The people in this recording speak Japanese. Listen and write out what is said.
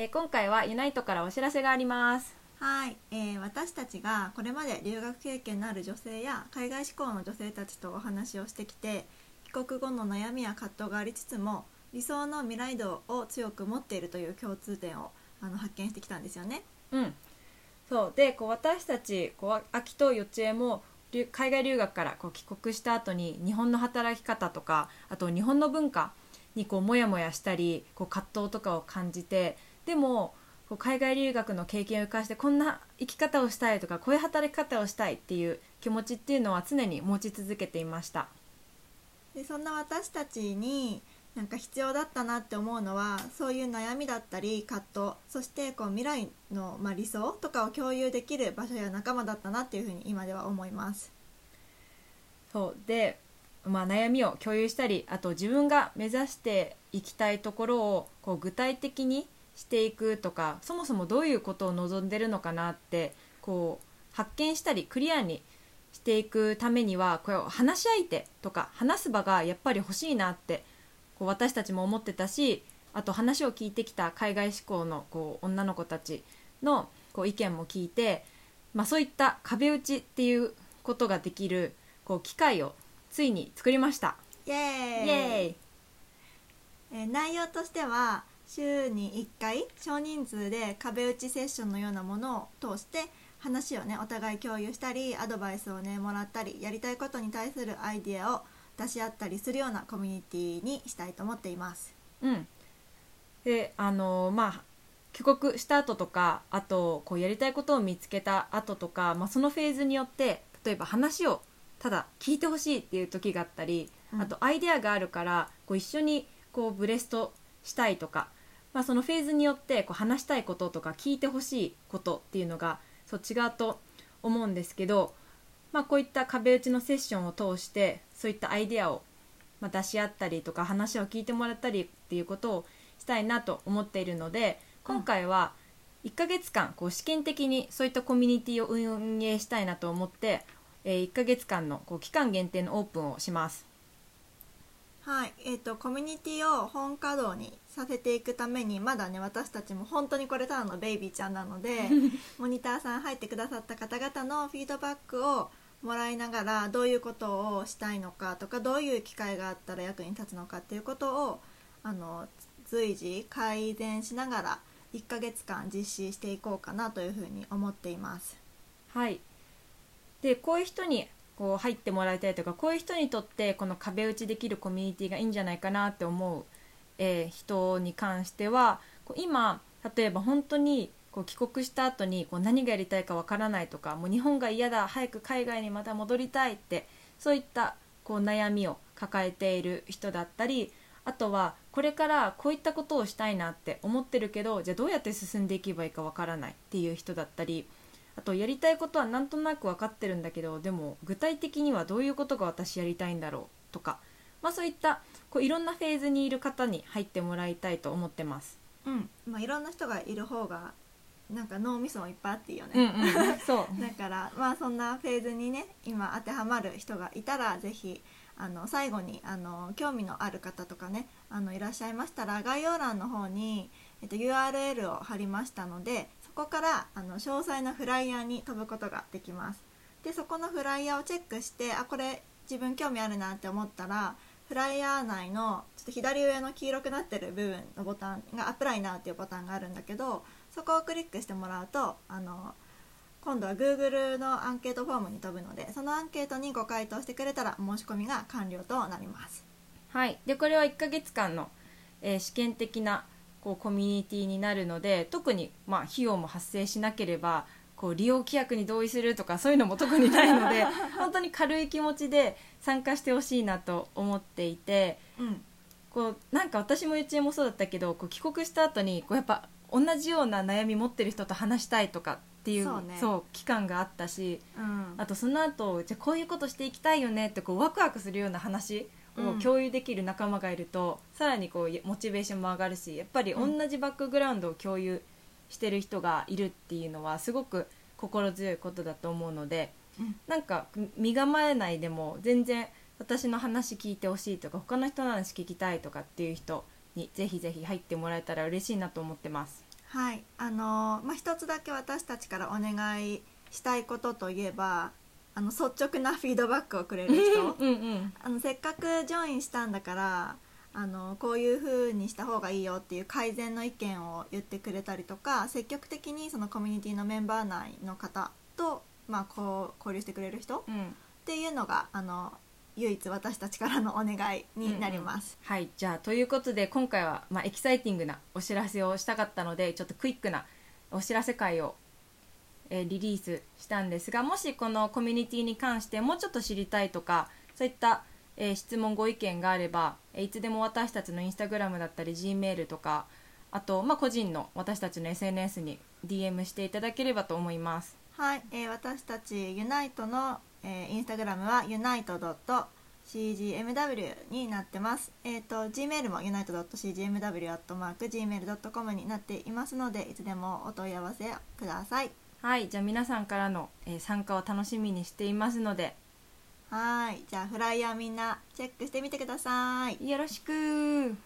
えー今回はユナイトからお知らせがあります。はい、えー私たちがこれまで留学経験のある女性や海外志向の女性たちとお話をしてきて帰国後の悩みや葛藤がありつつも理想の未来度を強く持っているという共通点をあの発見してきたんですよね。うん。そう。でこう私たちこう秋とよちえも留海外留学からこう帰国した後に日本の働き方とかあと日本の文化にこうモヤモヤしたりこう葛藤とかを感じてでもこう海外留学の経験を生かしてこんな生き方をしたいとかこういう働き方をしたいっていう気持ちっていうのは常に持ち続けていました。でそんな私たちになんか必要だったなって思うのはそういう悩みだったり葛藤そしてこう未来の、まあ、理想とかを共有できる場所や仲間だったなっていうふうに今では思います。そうで、まあ、悩みを共有したりあと自分が目指していきたいところをこう具体的にしていくとかそもそもどういうことを望んでるのかなってこう発見したりクリアにしていくためにはこれを話し相手とか話す場がやっぱり欲しいなってこう私たちも思ってたしあと話を聞いてきた海外志向のこう女の子たちのこう意見も聞いて、まあ、そういった壁打ちっていうことができるこう機会をついに作りました。イエーイイエーイえー内容としては週に1回少人数で壁打ちセッションのようなものを通して話をねお互い共有したりアドバイスをねもらったりやりたいことに対するアイディアを出し合ったりするようなコミュニティにしたいと思っています。うん、であのまあ帰国した後とかあとこうやりたいことを見つけた後とか、まあ、そのフェーズによって例えば話をただ聞いてほしいっていう時があったり、うんあとアイデアがあるからこう一緒にこうブレストしたいとか、まあ、そのフェーズによってこう話したいこととか聞いてほしいことっていうのがそう違うと思うんですけど、まあ、こういった壁打ちのセッションを通してそういったアイデアをま出し合ったりとか話を聞いてもらったりっていうことをしたいなと思っているので今回は1ヶ月間こう試験的にそういったコミュニティを運営したいなと思って、え1ヶ月間のこう期間限定のオープンをします。はい、えー、とコミュニティを本稼働にさせていくためにまだね私たちも本当にこれただのベイビーちゃんなので モニターさん入ってくださった方々のフィードバックをもらいながらどういうことをしたいのかとかどういう機会があったら役に立つのかっていうことをあの随時改善しながら1ヶ月間実施していこうかなというふうに思っています。はい、でこういう人にこう入ってもらいたいとかこういう人にとってこの壁打ちできるコミュニティがいいんじゃないかなって思う、えー人に関してはこう今例えば本当にこう帰国した後にこう何がやりたいかわからないとかもう日本が嫌だ早く海外にまた戻りたいってそういったこう悩みを抱えている人だったりあとはこれからこういったことをしたいなって思ってるけどじゃあどうやって進んでいけばいいかわからないっていう人だったりあとやりたいことはなんとなく分かってるんだけどでも具体的にはどういうことが私やりたいんだろうとか、まあ、そういったこういろんなフェーズにいる方に入ってもらいたいと思ってます。うんまあ、いろんな人がいる方がなんか脳みそもいっぱいあっていいよね。うんうん、そう だからまあそんなフェーズにね今当てはまる人がいたらぜひあの最後にあの興味のある方とかねあのいらっしゃいましたら概要欄の方に、えっと、URL を貼りましたのでそこからあの詳細なフライヤーに飛ぶことができます。でそこのフライヤーをチェックしてあこれ自分興味あるなって思ったらフライヤー内のちょっと左上の黄色くなってる部分のボタンが「アプライナー」っていうボタンがあるんだけどそこをクリックしてもらうとあの今度は Google のアンケートフォームに飛ぶのでそのアンケートにご回答してくれたら申し込みが完了となります。はい、でこれは1ヶ月間の、えー試験的なこうコミュニティになるので特に、まあ、費用も発生しなければこう利用規約に同意するとかそういうのも特にないので 本当に軽い気持ちで参加してほしいなと思っていてうん。こうなんか私もゆちえもそうだったけどこう帰国した後にこうやっぱ同じような悩み持ってる人と話したいとかっていうそうね。期間があったしうん。あとその後じゃあこういうことしていきたいよねってこうワクワクするような話をうん。共有できる仲間がいると、さらにこうモチベーションも上がるしやっぱり同じバックグラウンドを共有してる人がいるっていうのはすごく心強いことだと思うのでうん。なんか身構えないでも全然私の話聞いてほしいとか他の人の話聞きたいとかっていう人にぜひぜひ入ってもらえたら嬉しいなと思ってます。はい。あのまあ一つだけ私たちからお願いしたいことといえばあの率直なフィードバックをくれる人。うんうんあのせっかくジョインしたんだからあのこういう風にした方がいいよっていう改善の意見を言ってくれたりとか積極的にそのコミュニティのメンバー内の方と、まあ、こう交流してくれる人っうん。ていうのがあの唯一私たちからのお願いになります。はい。じゃあということで今回は、まあ、エキサイティングなお知らせをしたかったのでちょっとクイックなお知らせ会を、えーリリースしたんですがもしこのコミュニティに関してもうちょっと知りたいとかそういった、えー質問ご意見があれば、えーいつでも私たちのインスタグラムだったり G メールとかあと、まあ、個人の私たちの SNS に DM していただければと思いますはい、えー私たちユナイトの、えーインスタグラムは unite.cgmw になってます。えっ、と Gmail も unite.cgmw.gmail.com になっていますのでいつでもお問い合わせください。はいじゃあ皆さんからの、えー参加を楽しみにしていますのではい、じゃあフライヤーみんなチェックしてみてください。よろしく